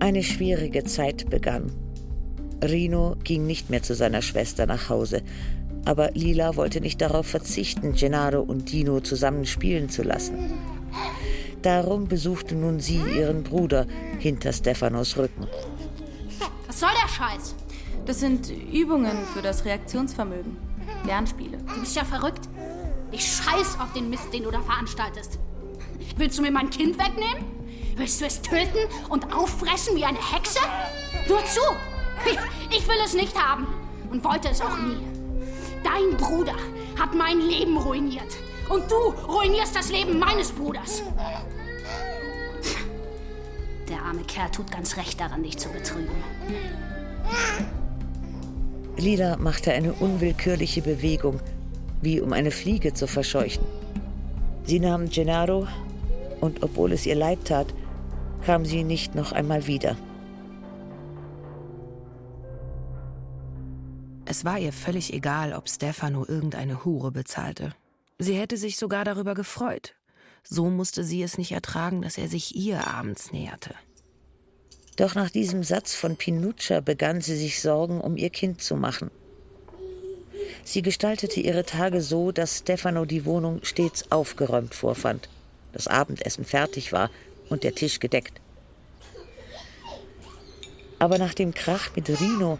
Eine schwierige Zeit begann. Rino ging nicht mehr zu seiner Schwester nach Hause, aber Lila wollte nicht darauf verzichten, Gennaro und Dino zusammen spielen zu lassen. Darum besuchte nun sie ihren Bruder hinter Stefanos Rücken. Was soll der Scheiß? Das sind Übungen für das Reaktionsvermögen. Lernspiele. Du bist ja verrückt. Ich scheiß auf den Mist, den du da veranstaltest. Willst du mir mein Kind wegnehmen? Willst du es töten und auffressen wie eine Hexe? Nur zu! Ich, will es nicht haben und wollte es auch nie. Dein Bruder hat mein Leben ruiniert. Und du ruinierst das Leben meines Bruders. Der arme Kerl tut ganz recht daran, dich zu betrügen. Lila machte eine unwillkürliche Bewegung, wie um eine Fliege zu verscheuchen. Sie nahm Gennaro und obwohl es ihr leid tat, kam sie nicht noch einmal wieder. Es war ihr völlig egal, ob Stefano irgendeine Hure bezahlte. Sie hätte sich sogar darüber gefreut. So musste sie es nicht ertragen, dass er sich ihr abends näherte. Doch nach diesem Satz von Pinuccia begann sie sich Sorgen um ihr Kind zu machen. Sie gestaltete ihre Tage so, dass Stefano die Wohnung stets aufgeräumt vorfand, das Abendessen fertig war und der Tisch gedeckt. Aber nach dem Krach mit Rino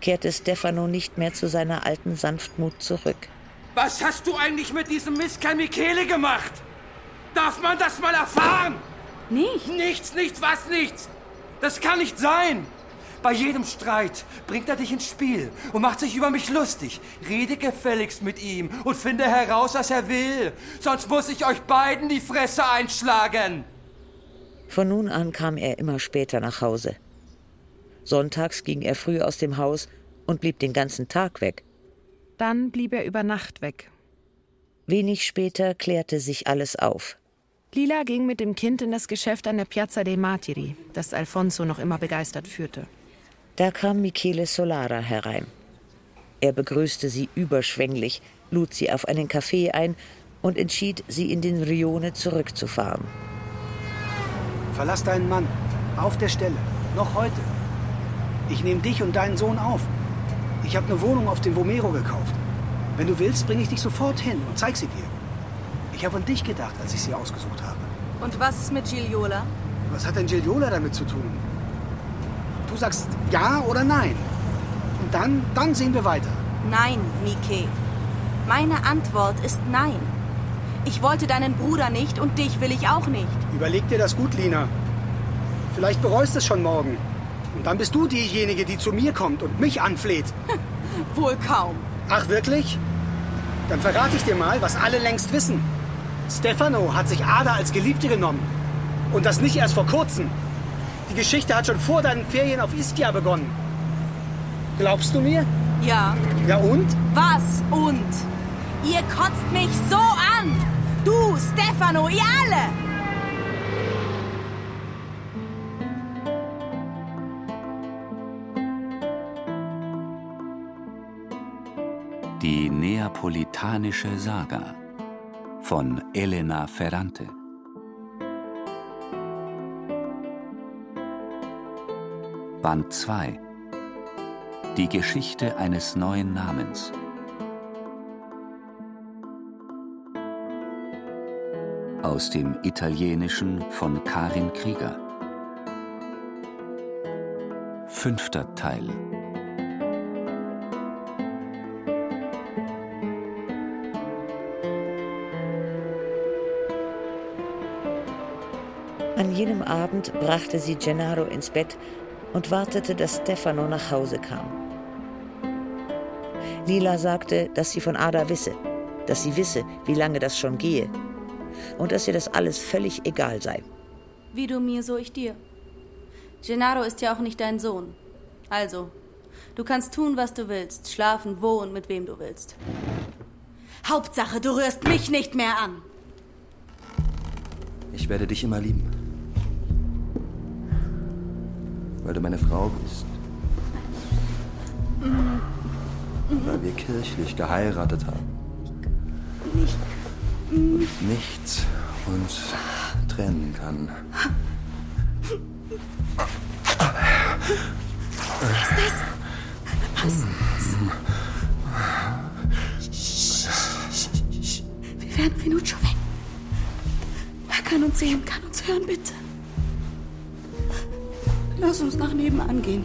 kehrte Stefano nicht mehr zu seiner alten Sanftmut zurück. Was hast du eigentlich mit diesem Mistkerl Michele gemacht? Darf man das mal erfahren? Nicht. Nichts, nichts, was nichts. Das kann nicht sein. Bei jedem Streit bringt er dich ins Spiel und macht sich über mich lustig. Rede gefälligst mit ihm und finde heraus, was er will. Sonst muss ich euch beiden die Fresse einschlagen. Von nun an kam er immer später nach Hause. Sonntags ging er früh aus dem Haus und blieb den ganzen Tag weg. Dann blieb er über Nacht weg. Wenig später klärte sich alles auf. Lila ging mit dem Kind in das Geschäft an der Piazza dei Martiri, das Alfonso noch immer begeistert führte. Da kam Michele Solara herein. Er begrüßte sie überschwänglich, lud sie auf einen Kaffee ein und entschied, sie in den Rione zurückzufahren. Verlass deinen Mann. Auf der Stelle. Noch heute. Ich nehme dich und deinen Sohn auf. Ich habe eine Wohnung auf dem Vomero gekauft. Wenn du willst, bringe ich dich sofort hin und zeig sie dir. Ich habe an dich gedacht, als ich sie ausgesucht habe. Und was ist mit Giliola? Was hat denn Giliola damit zu tun? Du sagst ja oder nein. Und dann, dann sehen wir weiter. Nein, Mike. Meine Antwort ist nein. Ich wollte deinen Bruder nicht und dich will ich auch nicht. Überleg dir das gut, Lina. Vielleicht bereust es schon morgen. Und dann bist du diejenige, die zu mir kommt und mich anfleht. Wohl kaum. Ach, wirklich? Dann verrate ich dir mal, was alle längst wissen. Stefano hat sich Ada als Geliebte genommen. Und das nicht erst vor kurzem. Die Geschichte hat schon vor deinen Ferien auf Ischia begonnen. Glaubst du mir? Ja. Ja und? Was und? Ihr kotzt mich so an! Du, Stefano, ihr alle! Die Neapolitanische Saga von Elena Ferrante. Band 2 Die Geschichte eines neuen Namens. Aus dem Italienischen von Karin Krieger. Fünfter Teil. An jenem Abend brachte sie Gennaro ins Bett und wartete, dass Stefano nach Hause kam. Lila sagte, dass sie von Ada wisse, dass sie wisse, wie lange das schon gehe und dass ihr das alles völlig egal sei. Wie du mir, so ich dir. Gennaro ist ja auch nicht dein Sohn. Also, du kannst tun, was du willst, schlafen, wo und mit wem du willst. Hauptsache, du rührst mich nicht mehr an. Ich werde dich immer lieben. Weil du meine Frau bist. Weil wir kirchlich geheiratet haben. Und nichts uns trennen kann. Was ist das? Was? Wir werden Minuto weg. Er kann uns sehen, kann uns hören, bitte. Lass uns nach nebenan gehen.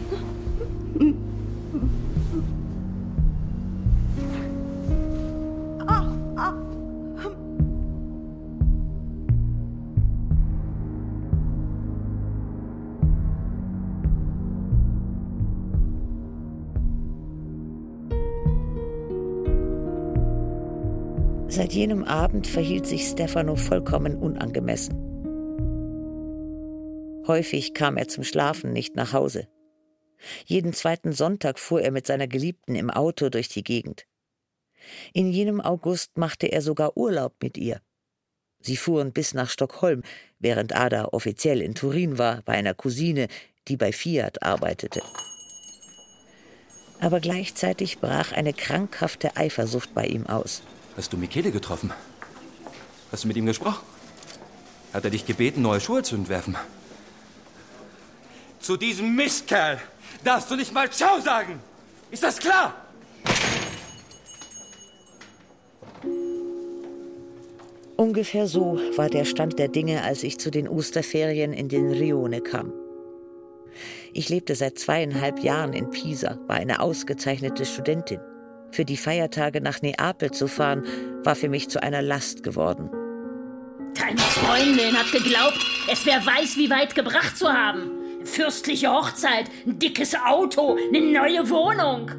Jenem Abend verhielt sich Stefano vollkommen unangemessen. Häufig kam er zum Schlafen nicht nach Hause. Jeden zweiten Sonntag fuhr er mit seiner Geliebten im Auto durch die Gegend. In jenem August machte er sogar Urlaub mit ihr. Sie fuhren bis nach Stockholm, während Ada offiziell in Turin war, bei einer Cousine, die bei Fiat arbeitete. Aber gleichzeitig brach eine krankhafte Eifersucht bei ihm aus. Hast du Michele getroffen? Hast du mit ihm gesprochen? Hat er dich gebeten, neue Schuhe zu entwerfen? Zu diesem Mistkerl darfst du nicht mal Ciao sagen! Ist das klar? Ungefähr so war der Stand der Dinge, als ich zu den Osterferien in den Rione kam. Ich lebte seit zweieinhalb Jahren in Pisa, war eine ausgezeichnete Studentin. Für die Feiertage nach Neapel zu fahren, war für mich zu einer Last geworden. Deine Freundin hat geglaubt, es wäre weiß wie weit gebracht zu haben. Fürstliche Hochzeit, ein dickes Auto, eine neue Wohnung.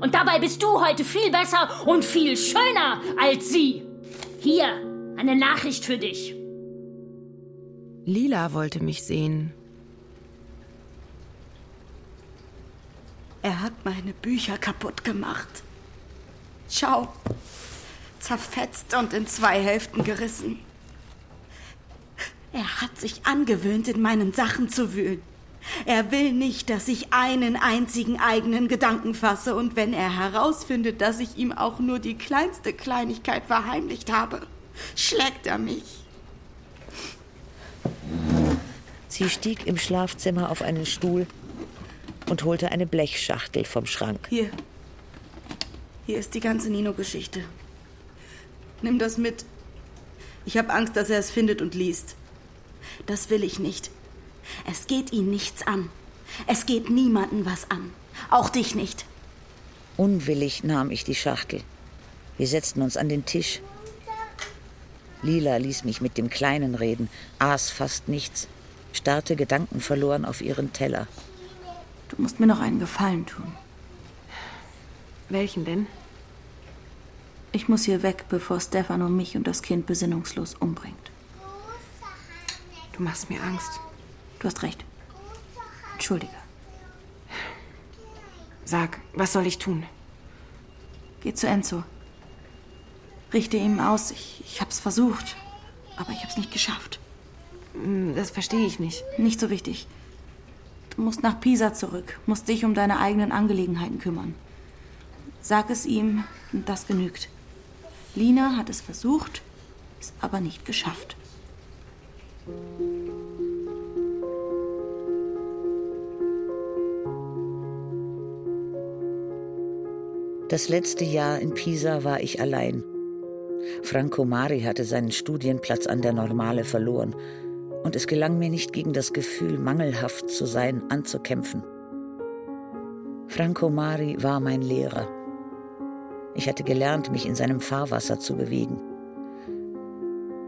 Und dabei bist du heute viel besser und viel schöner als sie. Hier, eine Nachricht für dich. Lila wollte mich sehen. Er hat meine Bücher kaputt gemacht. Schau. Zerfetzt und in zwei Hälften gerissen. Er hat sich angewöhnt, in meinen Sachen zu wühlen. Er will nicht, dass ich einen einzigen eigenen Gedanken fasse, und wenn er herausfindet, dass ich ihm auch nur die kleinste Kleinigkeit verheimlicht habe, schlägt er mich. Sie stieg im Schlafzimmer auf einen Stuhl und holte eine Blechschachtel vom Schrank. Hier. Hier ist die ganze Nino-Geschichte. Nimm das mit. Ich habe Angst, dass er es findet und liest. Das will ich nicht. Es geht ihn nichts an. Es geht niemanden was an. Auch dich nicht. Unwillig nahm ich die Schachtel. Wir setzten uns an den Tisch. Lila ließ mich mit dem Kleinen reden, aß fast nichts, starrte gedankenverloren auf ihren Teller. Du musst mir noch einen Gefallen tun. Welchen denn? Ich muss hier weg, bevor Stefano mich und das Kind besinnungslos umbringt. Du machst mir Angst. Du hast recht. Entschuldige. Sag, was soll ich tun? Geh zu Enzo. Richte ihm aus. Ich, ich hab's versucht. Aber ich hab's nicht geschafft. Hm, Das verstehe ich nicht. Nicht so wichtig. Du musst nach Pisa zurück, musst dich um deine eigenen Angelegenheiten kümmern. Sag es ihm, und das genügt. Lina hat es versucht, es aber nicht geschafft. Das letzte Jahr in Pisa war ich allein. Franco Mari hatte seinen Studienplatz an der Normale verloren und es gelang mir nicht gegen das Gefühl, mangelhaft zu sein, anzukämpfen. Franco Mari war mein Lehrer. Ich hatte gelernt, mich in seinem Fahrwasser zu bewegen.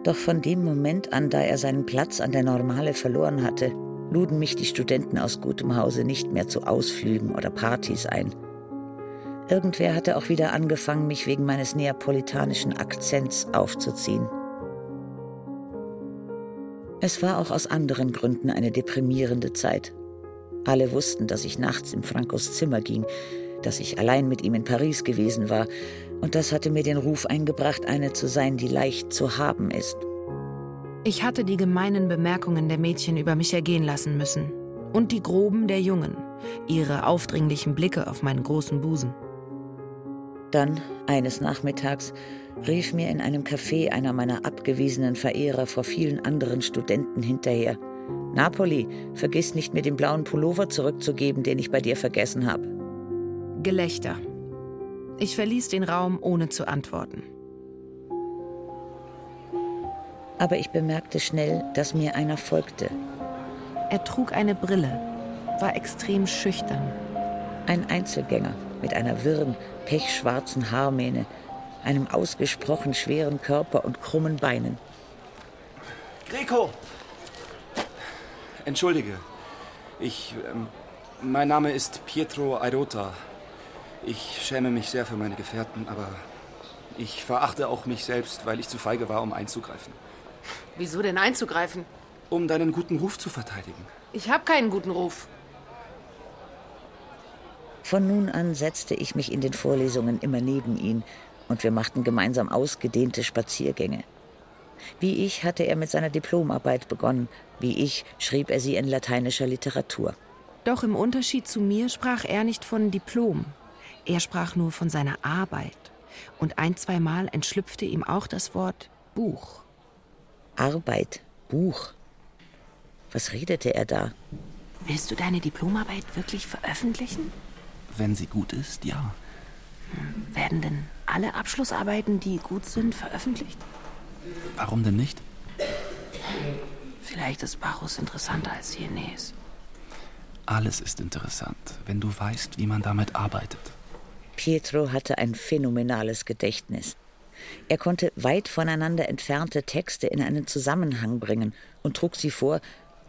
Doch von dem Moment an, da er seinen Platz an der Normale verloren hatte, luden mich die Studenten aus gutem Hause nicht mehr zu Ausflügen oder Partys ein. Irgendwer hatte auch wieder angefangen, mich wegen meines neapolitanischen Akzents aufzuziehen. Es war auch aus anderen Gründen eine deprimierende Zeit. Alle wussten, dass ich nachts in Francos Zimmer ging, dass ich allein mit ihm in Paris gewesen war, und das hatte mir den Ruf eingebracht, eine zu sein, die leicht zu haben ist. Ich hatte die gemeinen Bemerkungen der Mädchen über mich ergehen lassen müssen. Und die groben der Jungen, ihre aufdringlichen Blicke auf meinen großen Busen. Dann, eines Nachmittags, rief mir in einem Café einer meiner abgewiesenen Verehrer vor vielen anderen Studenten hinterher. Napoli, vergiss nicht, mir den blauen Pullover zurückzugeben, den ich bei dir vergessen habe. Gelächter. Ich verließ den Raum, ohne zu antworten. Aber ich bemerkte schnell, dass mir einer folgte. Er trug eine Brille, war extrem schüchtern. Ein Einzelgänger mit einer wirren, pechschwarzen Haarmähne, einem ausgesprochen schweren Körper und krummen Beinen. Greco! Entschuldige. Ich. Ähm, mein Name ist Pietro Airota. Ich schäme mich sehr für meine Gefährten, aber ich verachte auch mich selbst, weil ich zu feige war, um einzugreifen. Wieso denn einzugreifen? Um deinen guten Ruf zu verteidigen. Ich habe keinen guten Ruf. Von nun an setzte ich mich in den Vorlesungen immer neben ihn und wir machten gemeinsam ausgedehnte Spaziergänge. Wie ich hatte er mit seiner Diplomarbeit begonnen, wie ich schrieb er sie in lateinischer Literatur. Doch im Unterschied zu mir sprach er nicht von Diplom. Er sprach nur von seiner Arbeit. Und ein, zweimal entschlüpfte ihm auch das Wort Buch. Arbeit, Buch. Was redete er da? Willst du deine Diplomarbeit wirklich veröffentlichen? Wenn sie gut ist, ja. Hm, werden denn alle Abschlussarbeiten, die gut sind, veröffentlicht? Warum denn nicht? Vielleicht ist Bacchus interessanter als Hienes. Alles ist interessant, wenn du weißt, wie man damit arbeitet. Pietro hatte ein phänomenales Gedächtnis. Er konnte weit voneinander entfernte Texte in einen Zusammenhang bringen und trug sie vor,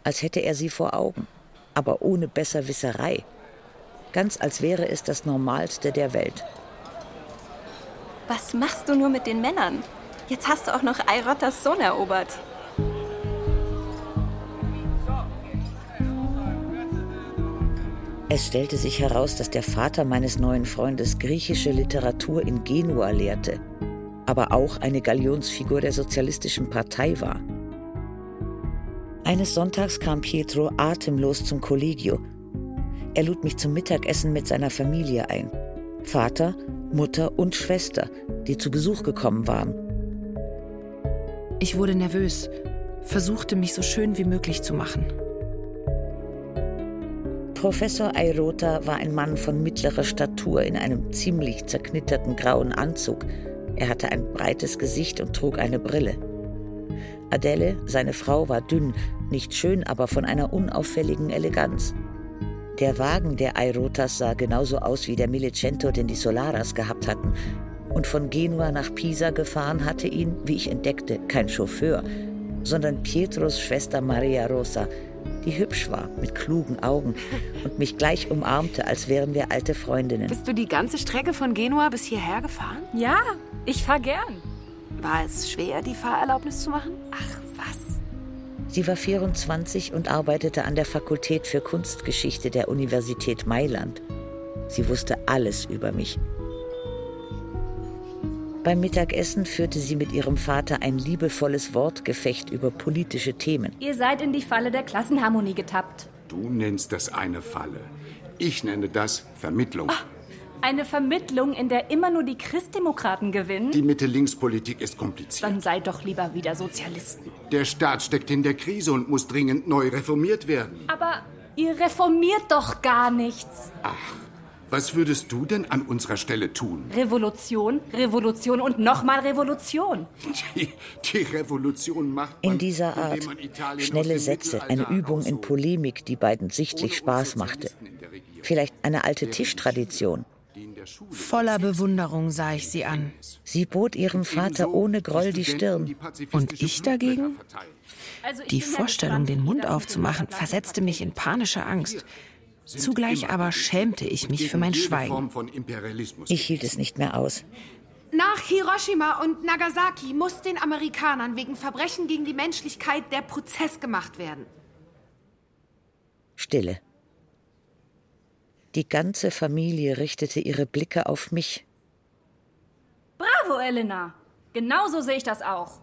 als hätte er sie vor Augen, aber ohne Besserwisserei. Ganz als wäre es das Normalste der Welt. Was machst du nur mit den Männern? Jetzt hast du auch noch Eirotas Sohn erobert. Es stellte sich heraus, dass der Vater meines neuen Freundes griechische Literatur in Genua lehrte, aber auch eine Galionsfigur der Sozialistischen Partei war. Eines Sonntags kam Pietro atemlos zum Kollegio. Er lud mich zum Mittagessen mit seiner Familie ein. Vater, Mutter und Schwester, die zu Besuch gekommen waren. Ich wurde nervös, versuchte mich so schön wie möglich zu machen. Professor Airota war ein Mann von mittlerer Statur in einem ziemlich zerknitterten grauen Anzug. Er hatte ein breites Gesicht und trug eine Brille. Adele, seine Frau, war dünn, nicht schön, aber von einer unauffälligen Eleganz. Der Wagen der Airotas sah genauso aus wie der Milicento, den die Solaras gehabt hatten. Und von Genua nach Pisa gefahren hatte ihn, wie ich entdeckte, kein Chauffeur, sondern Pietros Schwester Maria Rosa, die hübsch war, mit klugen Augen und mich gleich umarmte, als wären wir alte Freundinnen. Bist du die ganze Strecke von Genua bis hierher gefahren? Ja, ich fahr gern. War es schwer, die Fahrerlaubnis zu machen? Ach, was? Sie war 24 und arbeitete an der Fakultät für Kunstgeschichte der Universität Mailand. Sie wusste alles über mich. Beim Mittagessen führte sie mit ihrem Vater ein liebevolles Wortgefecht über politische Themen. Ihr seid in die Falle der Klassenharmonie getappt. Du nennst das eine Falle. Ich nenne das Vermittlung. Ach, eine Vermittlung, in der immer nur die Christdemokraten gewinnen? Die Mitte-Links-Politik ist kompliziert. Dann seid doch lieber wieder Sozialisten. Der Staat steckt in der Krise und muss dringend neu reformiert werden. Aber ihr reformiert doch gar nichts. Ach, was würdest du denn an unserer Stelle tun? Revolution, Revolution und nochmal Revolution. Die, die Revolution macht man, In dieser Art schnelle Sätze, eine Übung in Polemik, die beiden sichtlich Spaß machte. Vielleicht eine alte Tischtradition. Voller Bewunderung sah ich sie an. Sie bot ihrem Vater ohne Groll die Stirn. Und ich dagegen? Also die Vorstellung, den Mund aufzumachen, versetzte mich in panische Angst. Zugleich aber schämte ich mich für mein Schweigen. Ich hielt es nicht mehr aus. Nach Hiroshima und Nagasaki muss den Amerikanern wegen Verbrechen gegen die Menschlichkeit der Prozess gemacht werden. Stille. Die ganze Familie richtete ihre Blicke auf mich. Bravo, Elena. Genauso sehe ich das auch.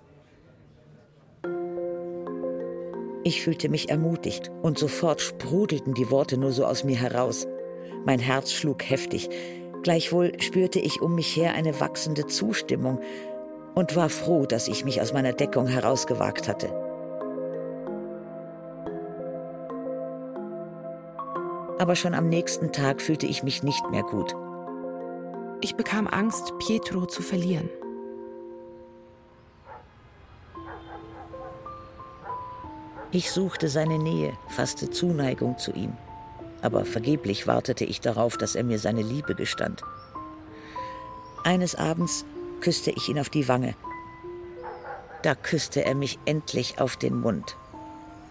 Ich fühlte mich ermutigt und sofort sprudelten die Worte nur so aus mir heraus. Mein Herz schlug heftig. Gleichwohl spürte ich um mich her eine wachsende Zustimmung und war froh, dass ich mich aus meiner Deckung herausgewagt hatte. Aber schon am nächsten Tag fühlte ich mich nicht mehr gut. Ich bekam Angst, Pietro zu verlieren. Ich suchte seine Nähe, fasste Zuneigung zu ihm. Aber vergeblich wartete ich darauf, dass er mir seine Liebe gestand. Eines Abends küsste ich ihn auf die Wange. Da küsste er mich endlich auf den Mund.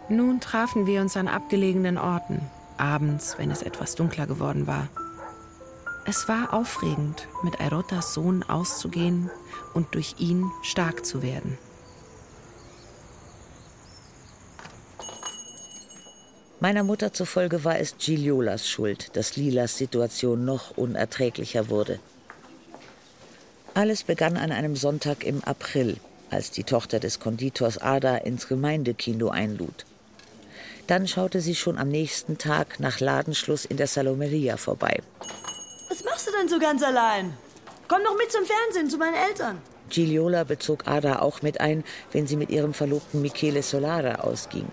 Nun trafen wir uns an abgelegenen Orten, abends, wenn es etwas dunkler geworden war. Es war aufregend, mit Airotas Sohn auszugehen und durch ihn stark zu werden. Meiner Mutter zufolge war es Giliolas Schuld, dass Lilas Situation noch unerträglicher wurde. Alles begann an einem Sonntag im April, als die Tochter des Konditors Ada ins Gemeindekino einlud. Dann schaute sie schon am nächsten Tag nach Ladenschluss in der Salomeria vorbei. Was machst du denn so ganz allein? Komm doch mit zum Fernsehen zu meinen Eltern. Giliola bezog Ada auch mit ein, wenn sie mit ihrem Verlobten Michele Solara ausging.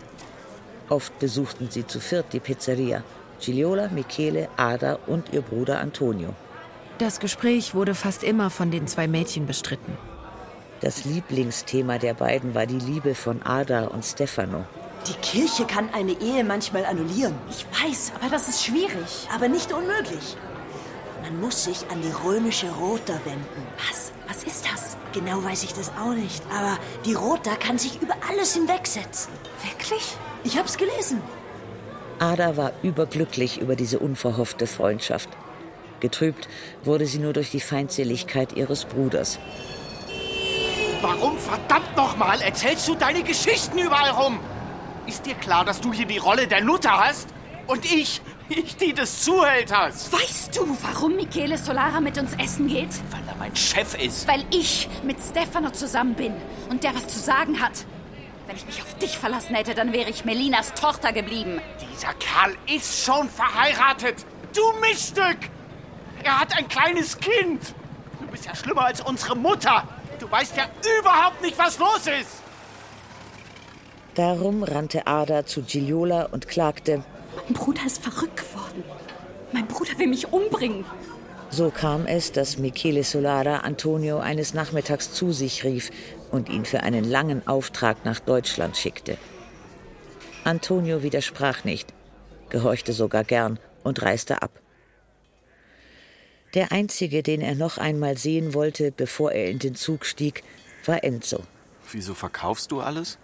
Oft besuchten sie zu viert die Pizzeria. Giliola, Michele, Ada und ihr Bruder Antonio. Das Gespräch wurde fast immer von den zwei Mädchen bestritten. Das Lieblingsthema der beiden war die Liebe von Ada und Stefano. Die Kirche kann eine Ehe manchmal annullieren. Ich weiß, aber das ist schwierig. Aber nicht unmöglich. Man muss sich an die römische Rota wenden. Was? Was ist das? Genau weiß ich das auch nicht. Aber die Rota kann sich über alles hinwegsetzen. Wirklich? Ich hab's gelesen. Ada war überglücklich über diese unverhoffte Freundschaft. Getrübt wurde sie nur durch die Feindseligkeit ihres Bruders. Warum verdammt nochmal erzählst du deine Geschichten überall rum? Ist dir klar, dass du hier die Rolle der Nutter hast? Und ich, ich die des Zuhälters. Weißt du, warum Michele Solara mit uns essen geht? Weil er mein Chef ist. Weil ich mit Stefano zusammen bin und der was zu sagen hat. Wenn ich mich auf dich verlassen hätte, dann wäre ich Melinas Tochter geblieben. Dieser Kerl ist schon verheiratet. Du Miststück! Er hat ein kleines Kind. Du bist ja schlimmer als unsere Mutter. Du weißt ja überhaupt nicht, was los ist. Darum rannte Ada zu Giliola und klagte: Mein Bruder ist verrückt geworden. Mein Bruder will mich umbringen. So kam es, dass Michele Solara Antonio eines Nachmittags zu sich rief und ihn für einen langen Auftrag nach Deutschland schickte. Antonio widersprach nicht, gehorchte sogar gern und reiste ab. Der einzige, den er noch einmal sehen wollte, bevor er in den Zug stieg, war Enzo. Wieso verkaufst du alles?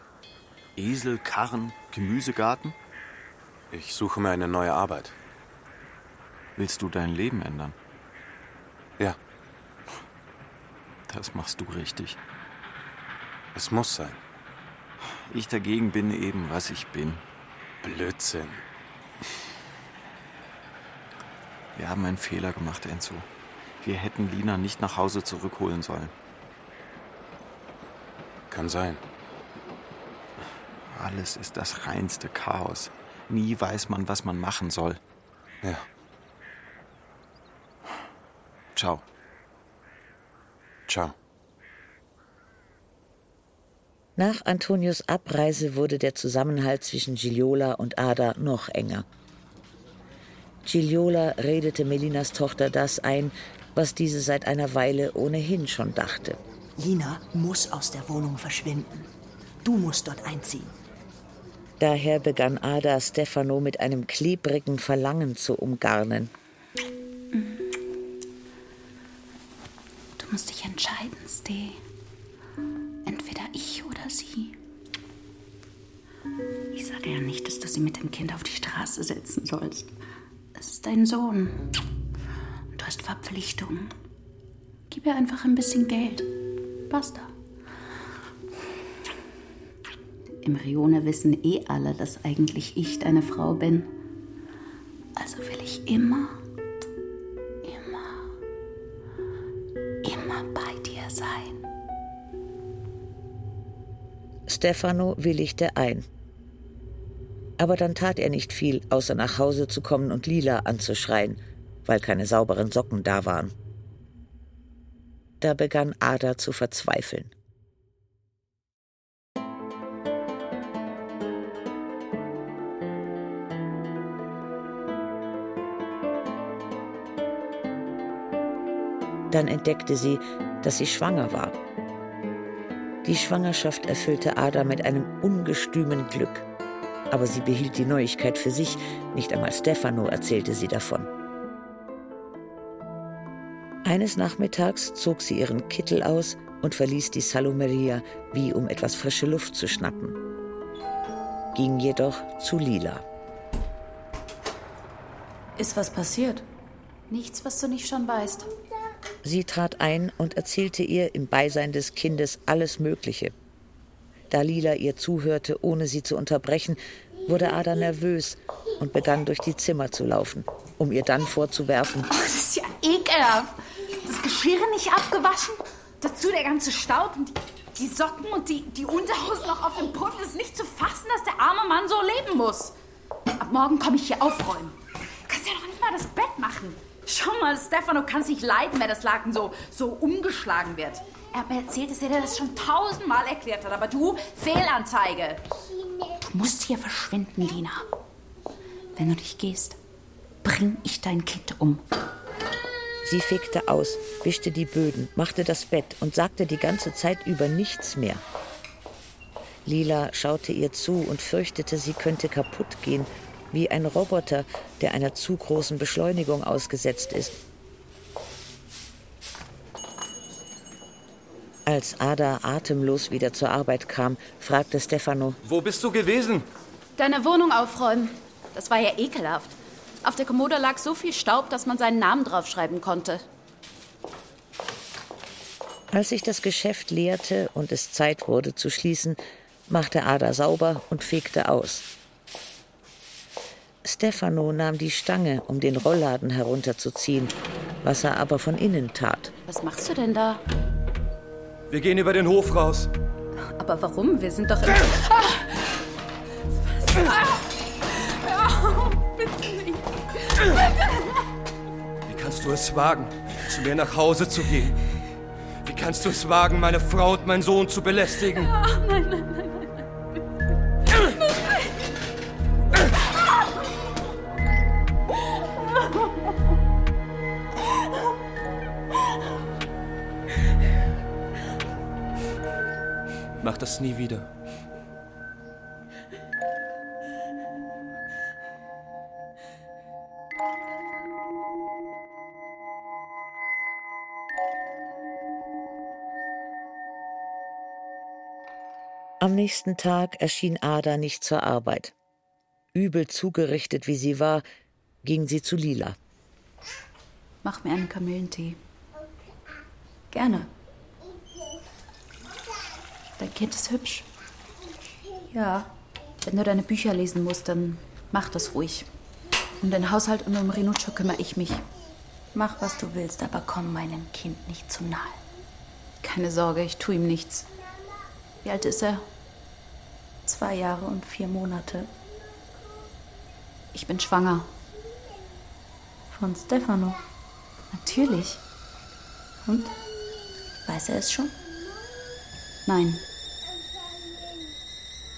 Esel, Karren, Gemüsegarten? Ich suche mir eine neue Arbeit. Willst du dein Leben ändern? Ja. Das machst du richtig. Es muss sein. Ich dagegen bin eben, was ich bin. Blödsinn. Wir haben einen Fehler gemacht, Enzo. Wir hätten Lina nicht nach Hause zurückholen sollen. Kann sein. Alles ist das reinste Chaos. Nie weiß man, was man machen soll. Ja. Ciao. Ciao. Nach Antonios Abreise wurde der Zusammenhalt zwischen Giliola und Ada noch enger. Giliola redete Melinas Tochter das ein, was diese seit einer Weile ohnehin schon dachte. Lina muss aus der Wohnung verschwinden. Du musst dort einziehen. Daher begann Ada Stefano mit einem klebrigen Verlangen zu umgarnen. Du musst dich entscheiden, Ste. Entweder ich oder sie. Ich sage ja nicht, dass du sie mit dem Kind auf die Straße setzen sollst. Es ist dein Sohn. Du hast Verpflichtungen. Gib ihr einfach ein bisschen Geld. Basta. Im Rione wissen eh alle, dass eigentlich ich deine Frau bin. Also will ich immer, Stefano willigte ein. Aber dann tat er nicht viel, außer nach Hause zu kommen und Lila anzuschreien, weil keine sauberen Socken da waren. Da begann Ada zu verzweifeln. Dann entdeckte sie, dass sie schwanger war die Schwangerschaft erfüllte Ada mit einem ungestümen Glück. Aber sie behielt die Neuigkeit für sich, nicht einmal Stefano erzählte sie davon. Eines Nachmittags zog sie ihren Kittel aus und verließ die Salomeria, wie um etwas frische Luft zu schnappen. Ging jedoch zu Lila. Ist was passiert? Nichts, was du nicht schon weißt. Sie trat ein und erzählte ihr im Beisein des Kindes alles Mögliche. Da Lila ihr zuhörte, ohne sie zu unterbrechen, wurde Ada nervös und begann durch die Zimmer zu laufen, um ihr dann vorzuwerfen. Oh, das ist ja ekelhaft. Das Geschirr nicht abgewaschen, dazu der ganze Staub und die, die Socken und die, die Unterhose noch auf dem Boden. ist nicht zu fassen, dass der arme Mann so leben muss. Ab morgen komme ich hier aufräumen. Du kannst ja noch nicht mal das Bett machen. Schau mal, Stefano kann es nicht leiden, wenn das Laken so, so umgeschlagen wird. Er hat mir erzählt, dass er dir das schon tausendmal erklärt hat. Aber du, Fehlanzeige. Du musst hier verschwinden, Lina. Wenn du dich gehst, bring ich dein Kind um. Sie fegte aus, wischte die Böden, machte das Bett und sagte die ganze Zeit über nichts mehr. Lila schaute ihr zu und fürchtete, sie könnte kaputt gehen, wie ein Roboter, der einer zu großen Beschleunigung ausgesetzt ist. Als Ada atemlos wieder zur Arbeit kam, fragte Stefano: Wo bist du gewesen? Deine Wohnung aufräumen. Das war ja ekelhaft. Auf der Kommode lag so viel Staub, dass man seinen Namen draufschreiben konnte. Als sich das Geschäft leerte und es Zeit wurde zu schließen, machte Ada sauber und fegte aus. Stefano nahm die Stange, um den Rollladen herunterzuziehen, was er aber von innen tat. Was machst du denn da? Wir gehen über den Hof raus. Aber warum? Wir sind doch im... Ah! bitte nicht. Bitte. Wie kannst du es wagen, zu mir nach Hause zu gehen? Wie kannst du es wagen, meine Frau und meinen Sohn zu belästigen? Ach, nein, nein, nein. Mach das nie wieder. Am nächsten Tag erschien Ada nicht zur Arbeit. Übel zugerichtet wie sie war, ging sie zu Lila. Mach mir einen Kamillentee. Gerne. Dein Kind ist hübsch. Ja. Wenn du deine Bücher lesen musst, dann mach das ruhig. Um den Haushalt und um Rinuccio kümmere ich mich. Mach, was du willst, aber komm meinem Kind nicht zu nahe. Keine Sorge, ich tue ihm nichts. Wie alt ist er? Zwei Jahre und vier Monate. Ich bin schwanger. Von Stefano. Natürlich. Und? Weiß er es schon? Nein.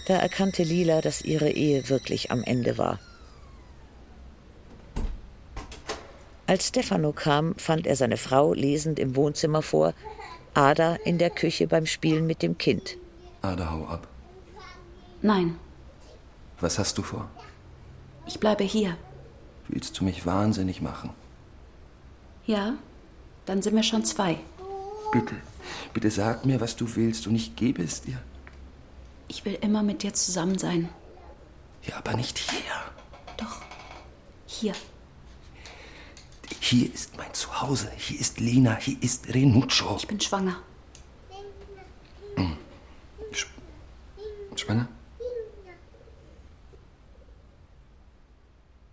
Da erkannte Lila, dass ihre Ehe wirklich am Ende war. Als Stefano kam, fand er seine Frau lesend im Wohnzimmer vor, Ada in der Küche beim Spielen mit dem Kind. Ada, hau ab. Nein. Was hast du vor? Ich bleibe hier. Willst du mich wahnsinnig machen? Ja, dann sind wir schon zwei. Bitte, bitte sag mir, was du willst und ich gebe es dir. Ich will immer mit dir zusammen sein. Ja, aber nicht hier. Doch, hier. Hier ist mein Zuhause. Hier ist Lena. Hier ist Renuccio. Ich bin schwanger. Hm. Sch schwanger?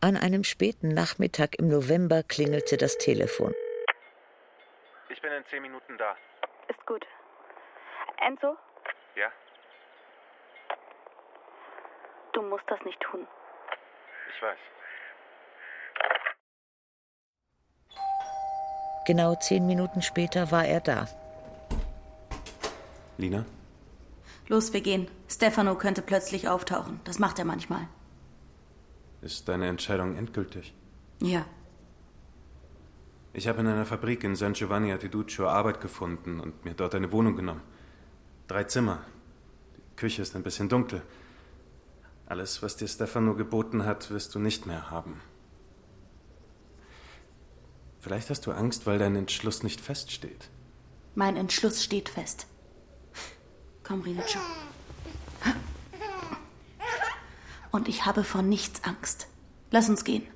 An einem späten Nachmittag im November klingelte das Telefon. Ich bin in zehn Minuten da. Ist gut. Enzo? Ja? Du musst das nicht tun. Ich weiß. Genau zehn Minuten später war er da. Lina? Los, wir gehen. Stefano könnte plötzlich auftauchen. Das macht er manchmal. Ist deine Entscheidung endgültig? Ja. Ich habe in einer Fabrik in San Giovanni a Teduccio Arbeit gefunden und mir dort eine Wohnung genommen. Drei Zimmer. Die Küche ist ein bisschen dunkel. Alles, was dir Stefano geboten hat, wirst du nicht mehr haben. Vielleicht hast du Angst, weil dein Entschluss nicht feststeht. Mein Entschluss steht fest. Komm, Rinuccio. Und ich habe vor nichts Angst. Lass uns gehen.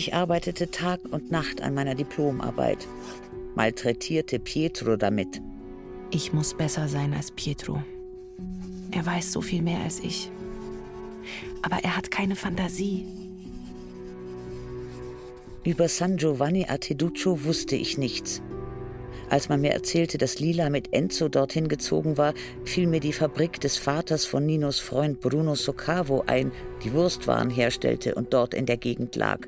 Ich arbeitete Tag und Nacht an meiner Diplomarbeit, malträtierte Pietro damit. Ich muss besser sein als Pietro. Er weiß so viel mehr als ich. Aber er hat keine Fantasie. Über San Giovanni a Teduccio wusste ich nichts. Als man mir erzählte, dass Lila mit Enzo dorthin gezogen war, fiel mir die Fabrik des Vaters von Ninos Freund Bruno Soccavo ein, die Wurstwaren herstellte und dort in der Gegend lag.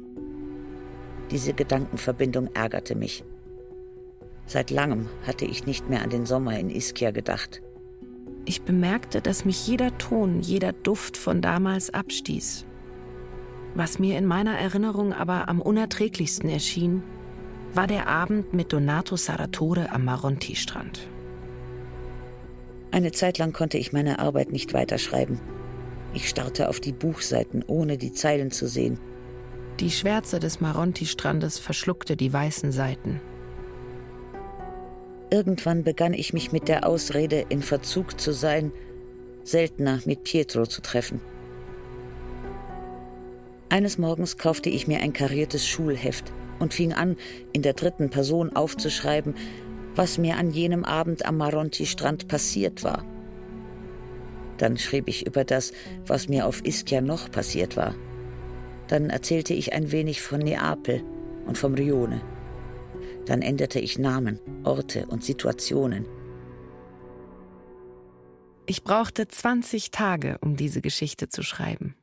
Diese Gedankenverbindung ärgerte mich. Seit langem hatte ich nicht mehr an den Sommer in Ischia gedacht. Ich bemerkte, dass mich jeder Ton, jeder Duft von damals abstieß. Was mir in meiner Erinnerung aber am unerträglichsten erschien, war der Abend mit Donato Saratore am Maronti-Strand. Eine Zeit lang konnte ich meine Arbeit nicht weiterschreiben. Ich starrte auf die Buchseiten, ohne die Zeilen zu sehen. Die Schwärze des Maronti-Strandes verschluckte die weißen Seiten. Irgendwann begann ich mich mit der Ausrede, in Verzug zu sein, seltener mit Pietro zu treffen. Eines Morgens kaufte ich mir ein kariertes Schulheft und fing an, in der dritten Person aufzuschreiben, was mir an jenem Abend am Maronti-Strand passiert war. Dann schrieb ich über das, was mir auf Ischia noch passiert war. Dann erzählte ich ein wenig von Neapel und vom Rione. Dann änderte ich Namen, Orte und Situationen. Ich brauchte 20 Tage, um diese Geschichte zu schreiben.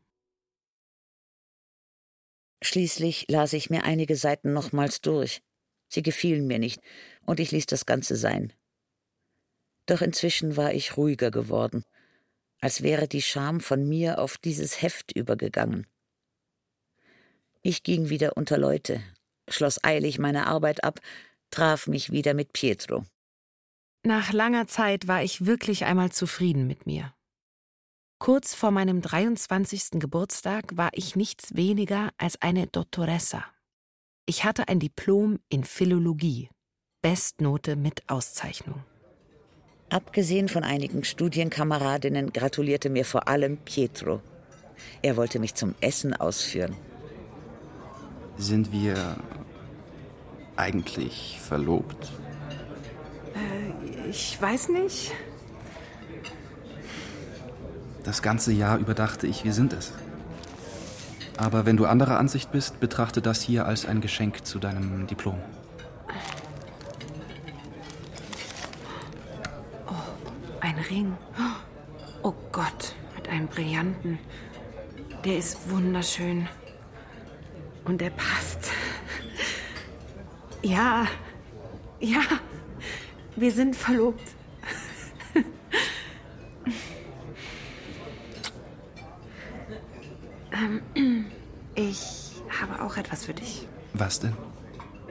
Schließlich las ich mir einige Seiten nochmals durch. Sie gefielen mir nicht, und ich ließ das Ganze sein. Doch inzwischen war ich ruhiger geworden, als wäre die Scham von mir auf dieses Heft übergegangen. Ich ging wieder unter Leute, schloss eilig meine Arbeit ab, traf mich wieder mit Pietro. Nach langer Zeit war ich wirklich einmal zufrieden mit mir. Kurz vor meinem 23. Geburtstag war ich nichts weniger als eine Dottoressa. Ich hatte ein Diplom in Philologie, Bestnote mit Auszeichnung. Abgesehen von einigen Studienkameradinnen gratulierte mir vor allem Pietro. Er wollte mich zum Essen ausführen. Sind wir eigentlich verlobt? Äh, ich weiß nicht. Das ganze Jahr über dachte ich, wir sind es. Aber wenn du anderer Ansicht bist, betrachte das hier als ein Geschenk zu deinem Diplom. Oh, ein Ring. Oh Gott, mit einem Brillanten. Der ist wunderschön. Und er passt. Ja, ja, wir sind verlobt. Ähm, ich habe auch etwas für dich. Was denn?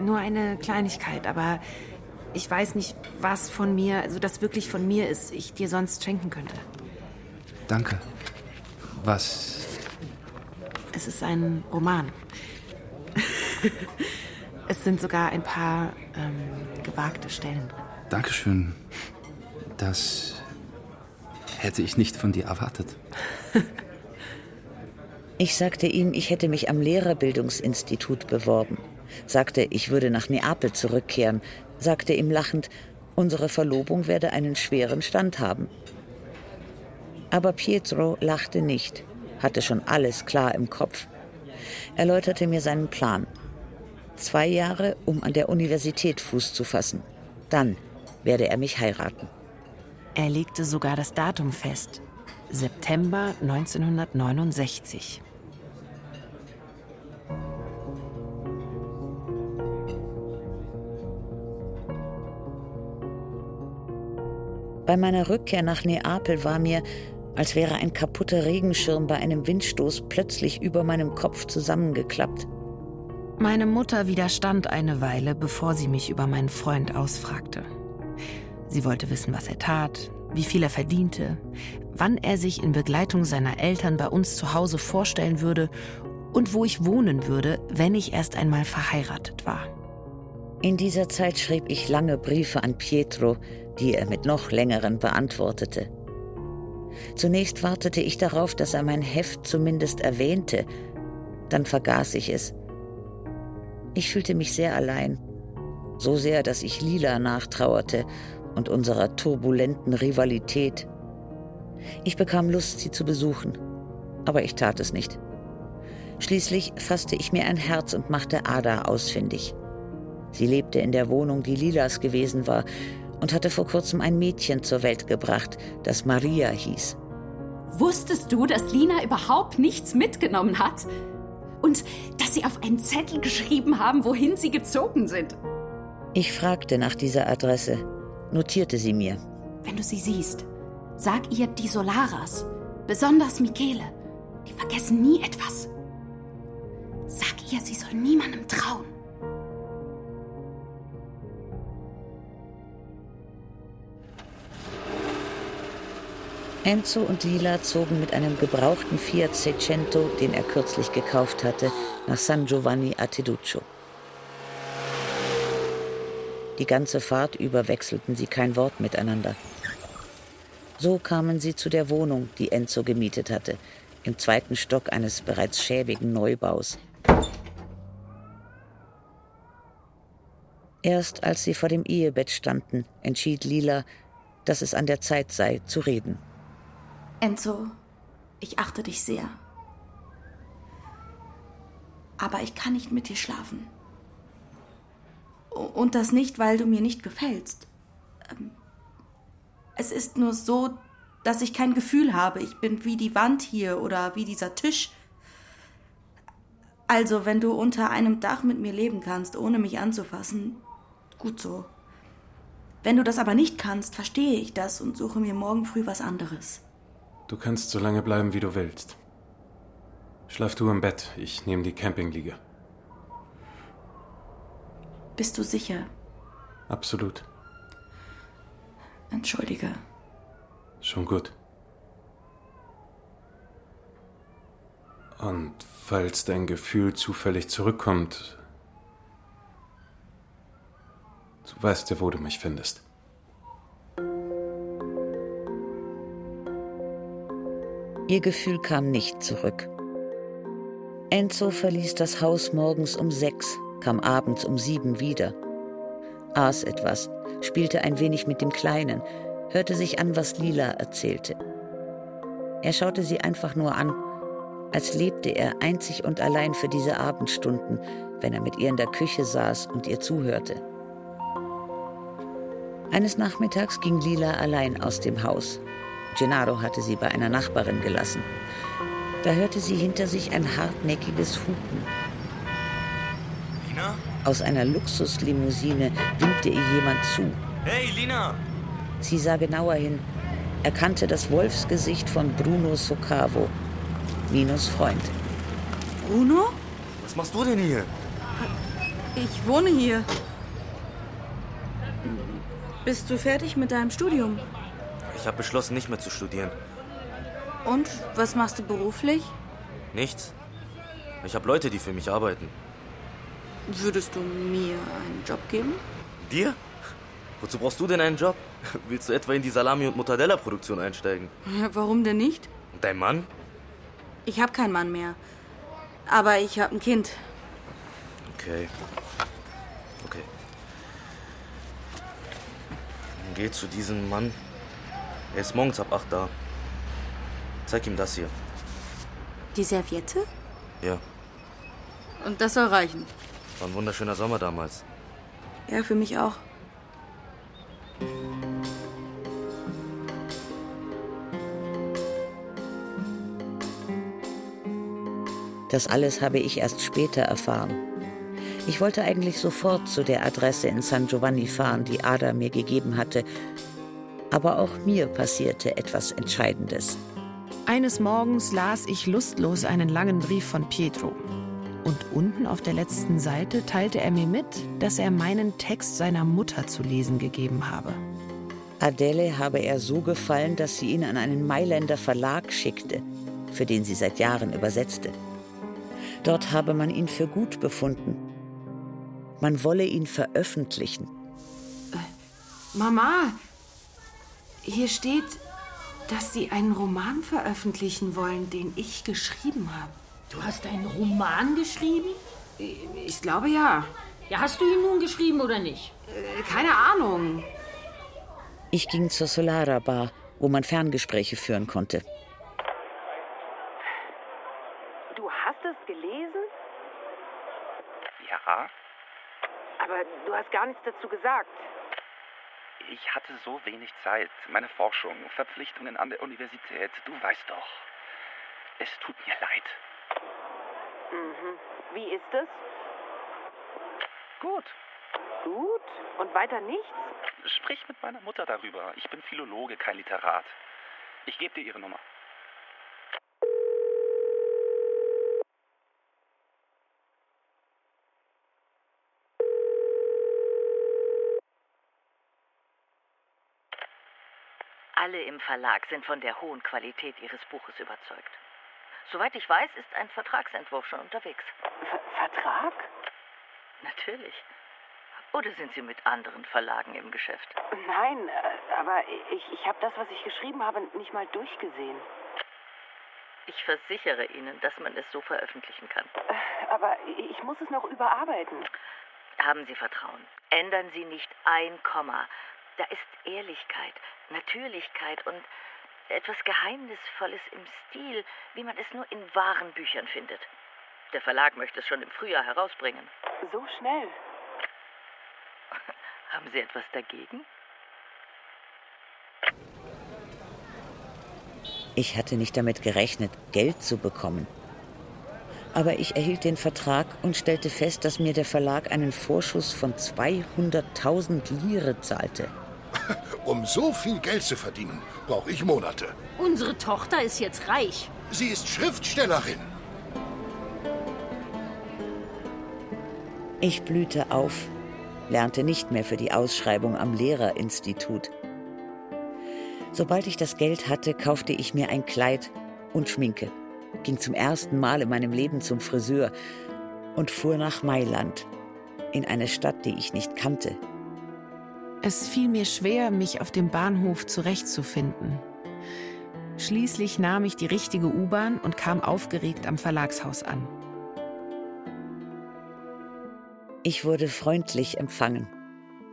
Nur eine Kleinigkeit, aber ich weiß nicht, was von mir, also das wirklich von mir ist, ich dir sonst schenken könnte. Danke. Was? Es ist ein Roman. es sind sogar ein paar ähm, gewagte Stellen drin. Dankeschön. Das hätte ich nicht von dir erwartet. Ich sagte ihm, ich hätte mich am Lehrerbildungsinstitut beworben, sagte, ich würde nach Neapel zurückkehren, sagte ihm lachend, unsere Verlobung werde einen schweren Stand haben. Aber Pietro lachte nicht, hatte schon alles klar im Kopf, erläuterte mir seinen Plan. Zwei Jahre, um an der Universität Fuß zu fassen. Dann werde er mich heiraten. Er legte sogar das Datum fest. September 1969. Bei meiner Rückkehr nach Neapel war mir, als wäre ein kaputter Regenschirm bei einem Windstoß plötzlich über meinem Kopf zusammengeklappt. Meine Mutter widerstand eine Weile, bevor sie mich über meinen Freund ausfragte. Sie wollte wissen, was er tat, wie viel er verdiente, wann er sich in Begleitung seiner Eltern bei uns zu Hause vorstellen würde und wo ich wohnen würde, wenn ich erst einmal verheiratet war. In dieser Zeit schrieb ich lange Briefe an Pietro, die er mit noch längeren beantwortete. Zunächst wartete ich darauf, dass er mein Heft zumindest erwähnte, dann vergaß ich es. Ich fühlte mich sehr allein, so sehr, dass ich Lila nachtrauerte und unserer turbulenten Rivalität. Ich bekam Lust, sie zu besuchen, aber ich tat es nicht. Schließlich fasste ich mir ein Herz und machte Ada ausfindig. Sie lebte in der Wohnung, die Lilas gewesen war, und hatte vor kurzem ein Mädchen zur Welt gebracht, das Maria hieß. Wusstest du, dass Lina überhaupt nichts mitgenommen hat? Und dass sie auf einen Zettel geschrieben haben, wohin sie gezogen sind? Ich fragte nach dieser Adresse, notierte sie mir. Wenn du sie siehst, sag ihr die Solaras, besonders Michele. Die vergessen nie etwas. Sag ihr, sie soll niemandem trauen. Enzo und Lila zogen mit einem gebrauchten Fiat Seicento, den er kürzlich gekauft hatte, nach San Giovanni a Teduccio. Die ganze Fahrt über wechselten sie kein Wort miteinander. So kamen sie zu der Wohnung, die Enzo gemietet hatte, im zweiten Stock eines bereits schäbigen Neubaus. Erst als sie vor dem Ehebett standen, entschied Lila, dass es an der Zeit sei, zu reden. Enzo, ich achte dich sehr. Aber ich kann nicht mit dir schlafen. Und das nicht, weil du mir nicht gefällst. Ähm, es ist nur so, dass ich kein Gefühl habe. Ich bin wie die Wand hier oder wie dieser Tisch. Also, wenn du unter einem Dach mit mir leben kannst, ohne mich anzufassen, gut so. Wenn du das aber nicht kannst, verstehe ich das und suche mir morgen früh was anderes. Du kannst so lange bleiben, wie du willst. Schlaf du im Bett, ich nehme die Campingliege. Bist du sicher? Absolut. Entschuldige. Schon gut. Und falls dein Gefühl zufällig zurückkommt, du weißt ja, wo du mich findest. Ihr Gefühl kam nicht zurück. Enzo verließ das Haus morgens um sechs, kam abends um sieben wieder, aß etwas, spielte ein wenig mit dem Kleinen, hörte sich an, was Lila erzählte. Er schaute sie einfach nur an, als lebte er einzig und allein für diese Abendstunden, wenn er mit ihr in der Küche saß und ihr zuhörte. Eines Nachmittags ging Lila allein aus dem Haus, Gennaro hatte sie bei einer Nachbarin gelassen. Da hörte sie hinter sich ein hartnäckiges Hupen. Lina? Aus einer Luxuslimousine winkte ihr jemand zu. Hey, Lina! Sie sah genauer hin, erkannte das Wolfsgesicht von Bruno Socavo, Minos Freund. Bruno? Was machst du denn hier? Ich wohne hier. Bist du fertig mit deinem Studium? Ich habe beschlossen, nicht mehr zu studieren. Und was machst du beruflich? Nichts. Ich habe Leute, die für mich arbeiten. Würdest du mir einen Job geben? Dir? Wozu brauchst du denn einen Job? Willst du etwa in die Salami- und Mortadella-Produktion einsteigen? Ja, warum denn nicht? Und dein Mann? Ich habe keinen Mann mehr. Aber ich habe ein Kind. Okay. Okay. Geh zu diesem Mann er ist morgens ab 8 da. Zeig ihm das hier. Die Serviette? Ja. Und das soll reichen. War ein wunderschöner Sommer damals. Ja, für mich auch. Das alles habe ich erst später erfahren. Ich wollte eigentlich sofort zu der Adresse in San Giovanni fahren, die Ada mir gegeben hatte, Aber auch mir passierte etwas Entscheidendes. Eines Morgens las ich lustlos einen langen Brief von Pietro. Und unten auf der letzten Seite teilte er mir mit, dass er meinen Text seiner Mutter zu lesen gegeben habe. Adele habe er so gefallen, dass sie ihn an einen Mailänder Verlag schickte, für den sie seit Jahren übersetzte. Dort habe man ihn für gut befunden. Man wolle ihn veröffentlichen. Mama, hier steht, dass Sie einen Roman veröffentlichen wollen, den ich geschrieben habe. Du hast einen Roman geschrieben? Ich glaube ja. Ja, hast du ihn nun geschrieben oder nicht? Äh, keine Ahnung. Ich ging zur Solara Bar, wo man Ferngespräche führen konnte. Du hast es gelesen? Ja, Aber du hast gar nichts dazu gesagt. Ich hatte so wenig Zeit. Meine Forschung, Verpflichtungen an der Universität, du weißt doch. Es tut mir leid. Mhm. Wie ist es? Gut. Gut? Und weiter nichts? Sprich mit meiner Mutter darüber. Ich bin Philologe, kein Literat. Ich gebe dir ihre Nummer. Alle im Verlag sind von der hohen Qualität Ihres Buches überzeugt. Soweit ich weiß, ist ein Vertragsentwurf schon unterwegs. Vertrag? Natürlich. Oder sind Sie mit anderen Verlagen im Geschäft? Nein, äh, aber ich, ich habe das, was ich geschrieben habe, nicht mal durchgesehen. Ich versichere Ihnen, dass man es so veröffentlichen kann. Aber ich muss es noch überarbeiten. Haben Sie Vertrauen. Ändern Sie nicht ein Komma. Da ist Ehrlichkeit, Natürlichkeit und etwas Geheimnisvolles im Stil, wie man es nur in wahren Büchern findet. Der Verlag möchte es schon im Frühjahr herausbringen. So schnell. Haben Sie etwas dagegen? Ich hatte nicht damit gerechnet, Geld zu bekommen. Aber ich erhielt den Vertrag und stellte fest, dass mir der Verlag einen Vorschuss von 200.000 Lire zahlte. Um so viel Geld zu verdienen, brauche ich Monate. Unsere Tochter ist jetzt reich. Sie ist Schriftstellerin. Ich blühte auf, lernte nicht mehr für die Ausschreibung am Lehrerinstitut. Sobald ich das Geld hatte, kaufte ich mir ein Kleid und Schminke, ging zum ersten Mal in meinem Leben zum Friseur und fuhr nach Mailand, in eine Stadt, die ich nicht kannte. Es fiel mir schwer, mich auf dem Bahnhof zurechtzufinden. Schließlich nahm ich die richtige U-Bahn und kam aufgeregt am Verlagshaus an. Ich wurde freundlich empfangen,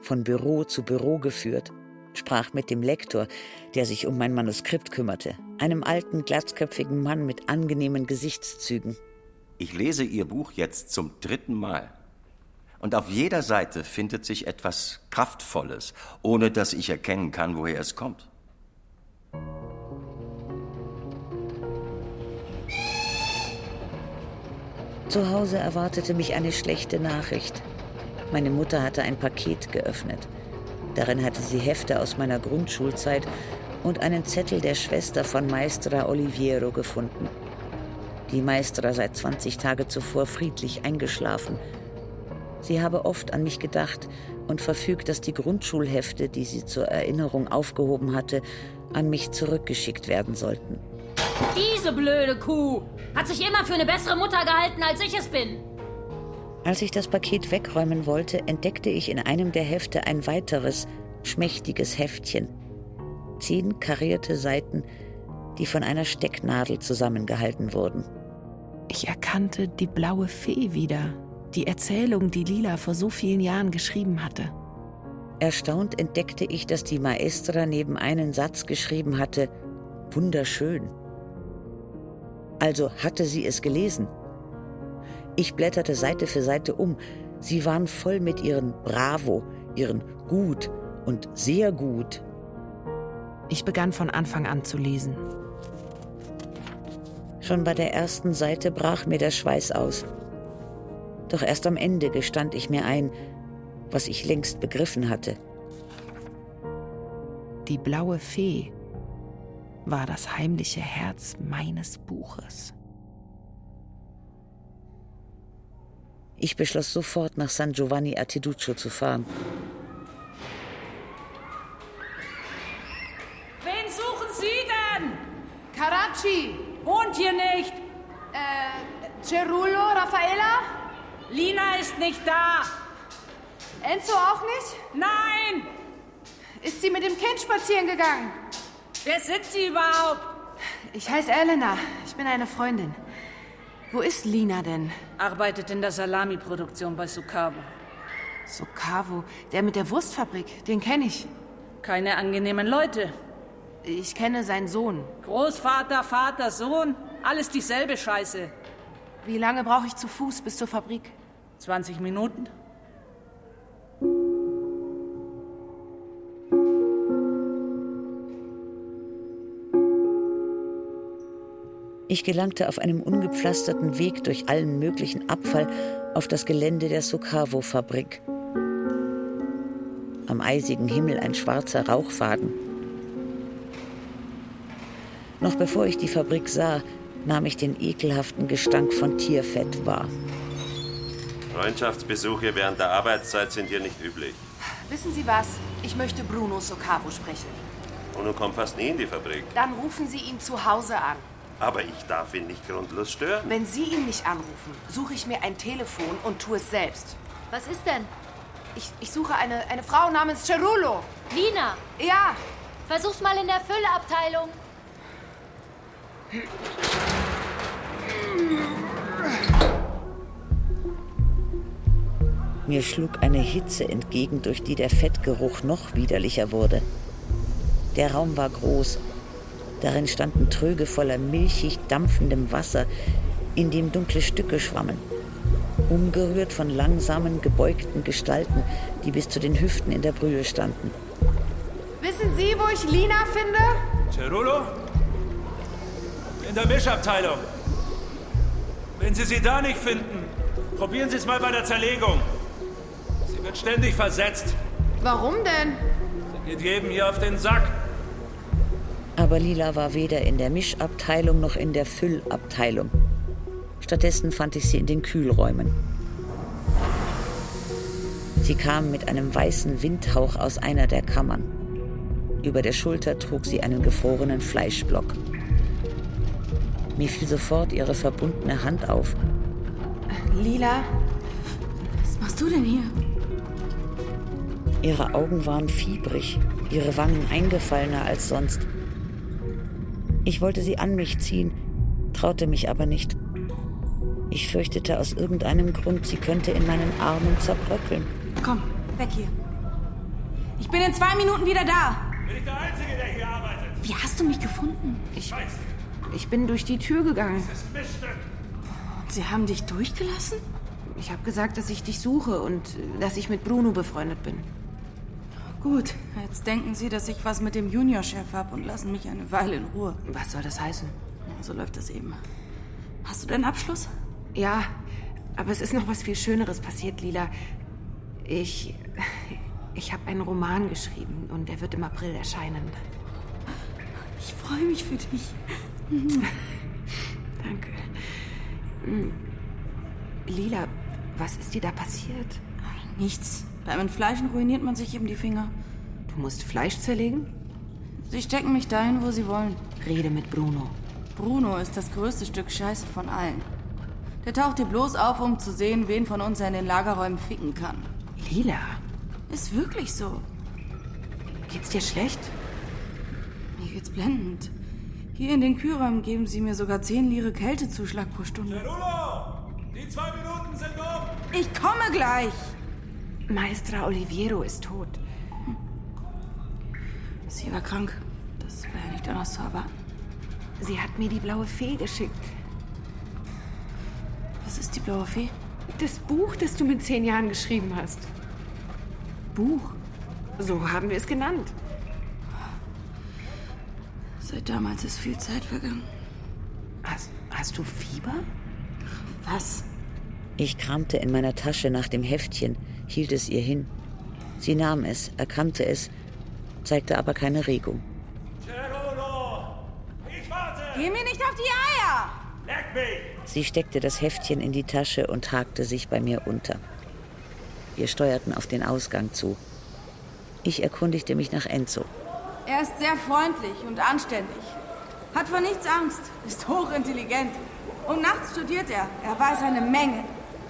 von Büro zu Büro geführt, sprach mit dem Lektor, der sich um mein Manuskript kümmerte, einem alten, glatzköpfigen Mann mit angenehmen Gesichtszügen. Ich lese Ihr Buch jetzt zum dritten Mal. Und auf jeder Seite findet sich etwas Kraftvolles, ohne dass ich erkennen kann, woher es kommt. Zu Hause erwartete mich eine schlechte Nachricht. Meine Mutter hatte ein Paket geöffnet. Darin hatte sie Hefte aus meiner Grundschulzeit und einen Zettel der Schwester von Maestra Oliviero gefunden. Die Maestra sei 20 Tage zuvor friedlich eingeschlafen. Sie habe oft an mich gedacht und verfügt, dass die Grundschulhefte, die sie zur Erinnerung aufgehoben hatte, an mich zurückgeschickt werden sollten. Diese blöde Kuh hat sich immer für eine bessere Mutter gehalten, als ich es bin. Als ich das Paket wegräumen wollte, entdeckte ich in einem der Hefte ein weiteres, schmächtiges Heftchen. Zehn karierte Seiten, die von einer Stecknadel zusammengehalten wurden. Ich erkannte die blaue Fee wieder, die Erzählung, die Lila vor so vielen Jahren geschrieben hatte. Erstaunt entdeckte ich, dass die Maestra neben einen Satz geschrieben hatte, wunderschön. Also hatte sie es gelesen. Ich blätterte Seite für Seite um. Sie waren voll mit ihren Bravo, ihren Gut und sehr gut. Ich begann von Anfang an zu lesen. Schon bei der ersten Seite brach mir der Schweiß aus. Doch erst am Ende gestand ich mir ein, was ich längst begriffen hatte. Die blaue Fee war das heimliche Herz meines Buches. Ich beschloss sofort, nach San Giovanni a Teduccio zu fahren. Wen suchen Sie denn? Karachi. Wohnt hier nicht. Äh, Cerullo, Raffaella? Lina ist nicht da. Enzo auch nicht? Nein. Ist sie mit dem Kind spazieren gegangen? Wer sind Sie überhaupt? Ich heiße Elena. Ich bin eine Freundin. Wo ist Lina denn? Arbeitet in der Salami-Produktion bei Sukavo. Sukavo, der mit der Wurstfabrik, den kenne ich. Keine angenehmen Leute. Ich kenne seinen Sohn. Großvater, Vater, Sohn, alles dieselbe Scheiße. Wie lange brauche ich zu Fuß bis zur Fabrik? 20 Minuten. Ich gelangte auf einem ungepflasterten Weg durch allen möglichen Abfall auf das Gelände der Sukavo-Fabrik. Am eisigen Himmel ein schwarzer Rauchfaden. Noch bevor ich die Fabrik sah, nahm ich den ekelhaften Gestank von Tierfett wahr. Freundschaftsbesuche während der Arbeitszeit sind hier nicht üblich. Wissen Sie was? Ich möchte Bruno Socavo sprechen. Bruno kommt fast nie in die Fabrik. Dann rufen Sie ihn zu Hause an. Aber ich darf ihn nicht grundlos stören. Wenn Sie ihn nicht anrufen, suche ich mir ein Telefon und tue es selbst. Was ist denn? Ich, ich suche eine, eine Frau namens Cerullo. Lina. Ja. Versuch's mal in der Fülleabteilung. Mir schlug eine Hitze entgegen, durch die der Fettgeruch noch widerlicher wurde. Der Raum war groß. Darin standen Tröge voller milchig dampfendem Wasser, in dem dunkle Stücke schwammen, umgerührt von langsamen, gebeugten Gestalten, die bis zu den Hüften in der Brühe standen. Wissen Sie, wo ich Lina finde? Cerullo? In der Mischabteilung. Wenn Sie sie da nicht finden, probieren Sie es mal bei der Zerlegung. Wird ständig versetzt. Warum denn? Sie geht jedem hier auf den Sack. Aber Lila war weder in der Mischabteilung noch in der Füllabteilung. Stattdessen fand ich sie in den Kühlräumen. Sie kam mit einem weißen Windhauch aus einer der Kammern. Über der Schulter trug sie einen gefrorenen Fleischblock. Mir fiel sofort ihre verbundene Hand auf. Lila, was machst du denn hier? Ihre Augen waren fiebrig, ihre Wangen eingefallener als sonst. Ich wollte sie an mich ziehen, traute mich aber nicht. Ich fürchtete aus irgendeinem Grund, sie könnte in meinen Armen zerbröckeln. Komm, weg hier. Ich bin in zwei Minuten wieder da. Bin ich der Einzige, der hier arbeitet? Wie hast du mich gefunden? Ich, ich bin durch die Tür gegangen. Sie haben dich durchgelassen? Ich habe gesagt, dass ich dich suche und äh, dass ich mit Bruno befreundet bin. Gut, jetzt denken Sie, dass ich was mit dem Juniorchef habe und lassen mich eine Weile in Ruhe. Was soll das heißen? So läuft das eben. Hast du deinen Abschluss? Ja, aber es ist noch was viel Schöneres passiert, Lila. Ich. Ich habe einen Roman geschrieben und der wird im April erscheinen. Ich freue mich für dich. Danke. Hm. Lila, was ist dir da passiert? Nichts. Beim Entfleischen ruiniert man sich eben die Finger. Du musst Fleisch zerlegen? Sie stecken mich dahin, wo sie wollen. Rede mit Bruno. Bruno ist das größte Stück Scheiße von allen. Der taucht hier bloß auf, um zu sehen, wen von uns er in den Lagerräumen ficken kann. Lila, Ist wirklich so. geht's dir schlecht? Mir geht's blendend. Hier in den Kühlräumen geben sie mir sogar 10 Lire Kältezuschlag pro Stunde. Cerulo! Die zwei Minuten sind um! Ich komme gleich! Maestra Oliviero ist tot. Sie war krank. Das war ja nicht anders zu erwarten. Sie hat mir die blaue Fee geschickt. Was ist die blaue Fee? Das Buch, das du mit zehn Jahren geschrieben hast. Buch? So haben wir es genannt. Seit damals ist viel Zeit vergangen. Hast, hast du Fieber? Was? Ich kramte in meiner Tasche nach dem Heftchen, hielt es ihr hin. Sie nahm es, erkannte es zeigte aber keine Regung. Geh mir nicht auf die Eier! Leck mich! Sie steckte das Heftchen in die Tasche und hakte sich bei mir unter. Wir steuerten auf den Ausgang zu. Ich erkundigte mich nach Enzo. Er ist sehr freundlich und anständig. Hat vor nichts Angst, ist hochintelligent. Und nachts studiert er. Er weiß eine Menge.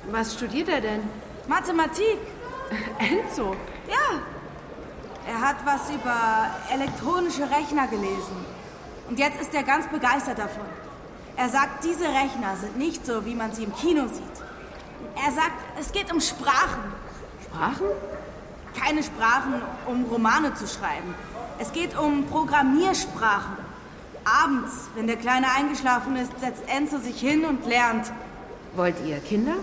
Was studiert er denn? Mathematik. Enzo? Ja. Er hat was über elektronische Rechner gelesen. Und jetzt ist er ganz begeistert davon. Er sagt, diese Rechner sind nicht so, wie man sie im Kino sieht. Er sagt, es geht um Sprachen. Sprachen? Keine Sprachen, um Romane zu schreiben. Es geht um Programmiersprachen. Abends, wenn der Kleine eingeschlafen ist, setzt Enzo sich hin und lernt. Wollt ihr Kinder?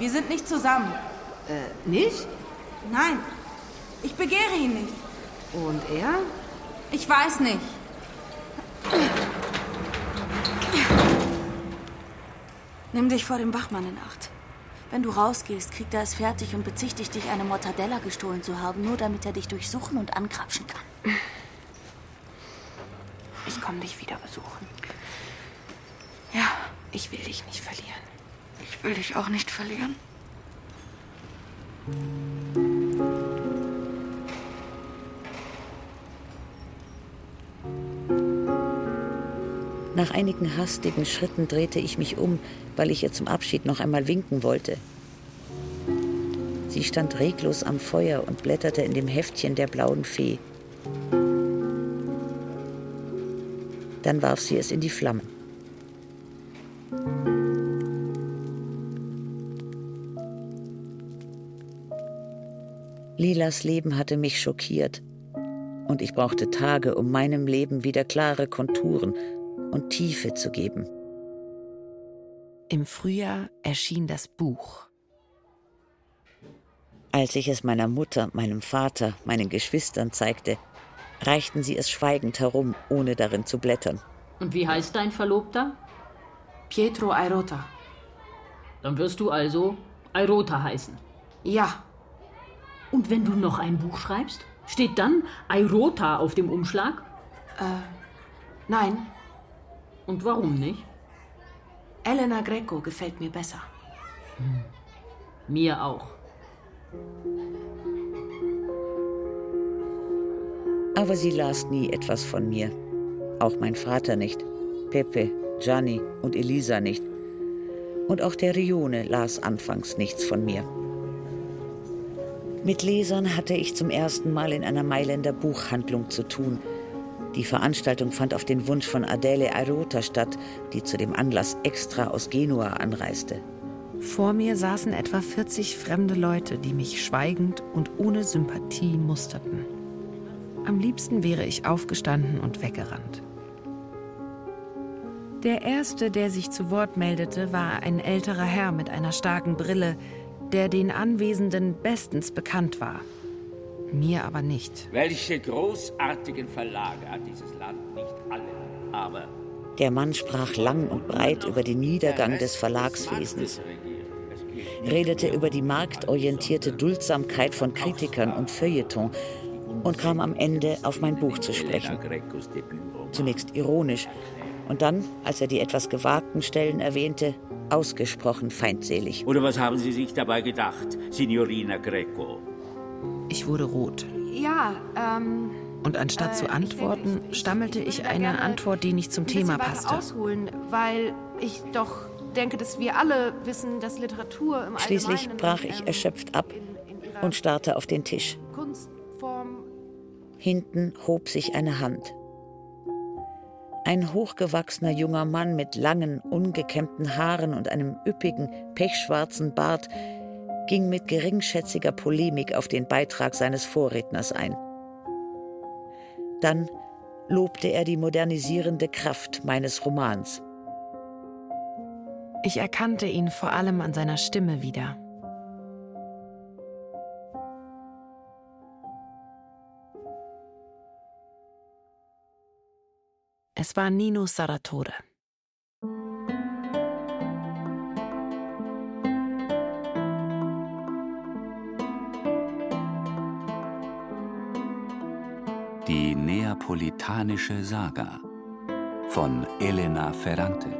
Wir sind nicht zusammen. Äh, nicht? Nein. Ich begehre ihn nicht. Und er? Ich weiß nicht. Nimm dich vor dem Wachmann in Acht. Wenn du rausgehst, kriegt er es fertig und bezichtigt dich, eine Mortadella gestohlen zu haben, nur damit er dich durchsuchen und ankrapschen kann. Ich komme dich wieder besuchen. Ja, Ich will dich nicht verlieren. Ich will dich auch nicht verlieren. Nach einigen hastigen Schritten drehte ich mich um, weil ich ihr zum Abschied noch einmal winken wollte. Sie stand reglos am Feuer und blätterte in dem Heftchen der blauen Fee. Dann warf sie es in die Flammen. Lilas Leben hatte mich schockiert und ich brauchte Tage, um meinem Leben wieder klare Konturen und Tiefe zu geben. Im Frühjahr erschien das Buch. Als ich es meiner Mutter, meinem Vater, meinen Geschwistern zeigte, reichten sie es schweigend herum, ohne darin zu blättern. Und wie heißt dein Verlobter? Pietro Airota. Dann wirst du also Airota heißen. Ja. Und wenn du noch ein Buch schreibst, steht dann Airota auf dem Umschlag? Äh, nein. Und warum nicht? Elena Greco gefällt mir besser. Mir auch. Aber sie las nie etwas von mir. Auch mein Vater nicht. Pepe, Gianni und Elisa nicht. Und auch der Rione las anfangs nichts von mir. Mit Lesern hatte ich zum ersten Mal in einer Mailänder Buchhandlung zu tun. Die Veranstaltung fand auf den Wunsch von Adele Airota statt, die zu dem Anlass extra aus Genua anreiste. Vor mir saßen etwa 40 fremde Leute, die mich schweigend und ohne Sympathie musterten. Am liebsten wäre ich aufgestanden und weggerannt. Der erste, der sich zu Wort meldete, war ein älterer Herr mit einer starken Brille, der den Anwesenden bestens bekannt war. Mir aber nicht. Welche großartigen Verlage hat dieses Land? Nicht alle, aber Der Mann sprach lang und breit über den Niedergang des Verlagswesens, redete über die marktorientierte Duldsamkeit von Kritikern und Feuilleton und kam am Ende auf mein Buch zu sprechen. Zunächst ironisch und dann, als er die etwas gewagten Stellen erwähnte, ausgesprochen feindselig. Oder was haben Sie sich dabei gedacht, Signorina Greco? Ich wurde rot. Ja, ähm. Und anstatt zu antworten, stammelte ich eine Antwort, die nicht zum Thema passte. ausholen, weil ich doch denke, dass wir alle wissen, dass Literatur im Schließlich Allgemeinen brach ich erschöpft ab und starrte auf den Tisch. Kunstform Hinten hob sich eine Hand. Ein hochgewachsener junger Mann mit langen, ungekämmten Haaren und einem üppigen, pechschwarzen Bart ging mit geringschätziger Polemik auf den Beitrag seines Vorredners ein. Dann lobte er die modernisierende Kraft meines Romans. Ich erkannte ihn vor allem an seiner Stimme wieder. Es war Nino Saratore. Die Neapolitanische Saga von Elena Ferrante.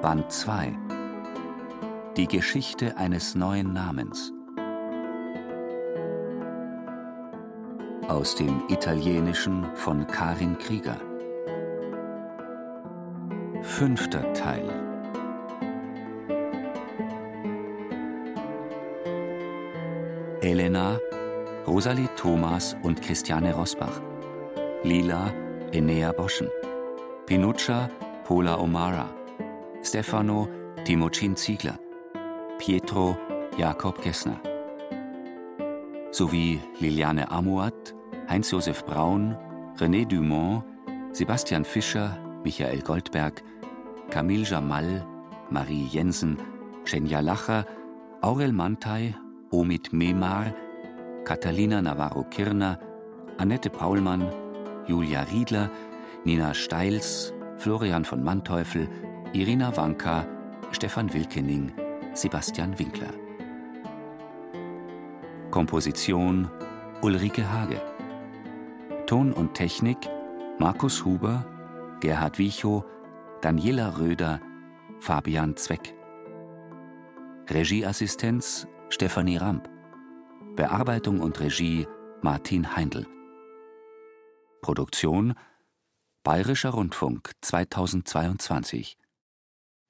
Band 2 Die Geschichte eines neuen Namens. Aus dem Italienischen von Karin Krieger. Fünfter Teil. Elena, Rosalie Thomas und Christiane Rosbach. Lila, Enea Boschen. Pinuccia, Pola O'Mara. Stefano, Timocin Ziegler. Pietro, Jakob Gessner. Sowie Liliane Amuat, Heinz-Josef Braun, René Dumont, Sebastian Fischer, Michael Goldberg, Camille Jamal, Marie Jensen, Schenja Lacher, Aurel Mantei, Omid Memar, Catalina Navarro-Kirner, Annette Paulmann, Julia Riedler, Nina Steils, Florian von Manteuffel, Irina Wanka, Stefan Wilkening, Sebastian Winkler. Komposition Ulrike Hage. Ton und Technik Markus Huber, Gerhard Wiechow, Daniela Röder, Fabian Zweck. Regieassistenz Stefanie Ramp. Bearbeitung und Regie Martin Heindl. Produktion Bayerischer Rundfunk 2022.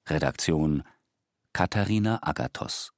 Redaktion Katharina Agathos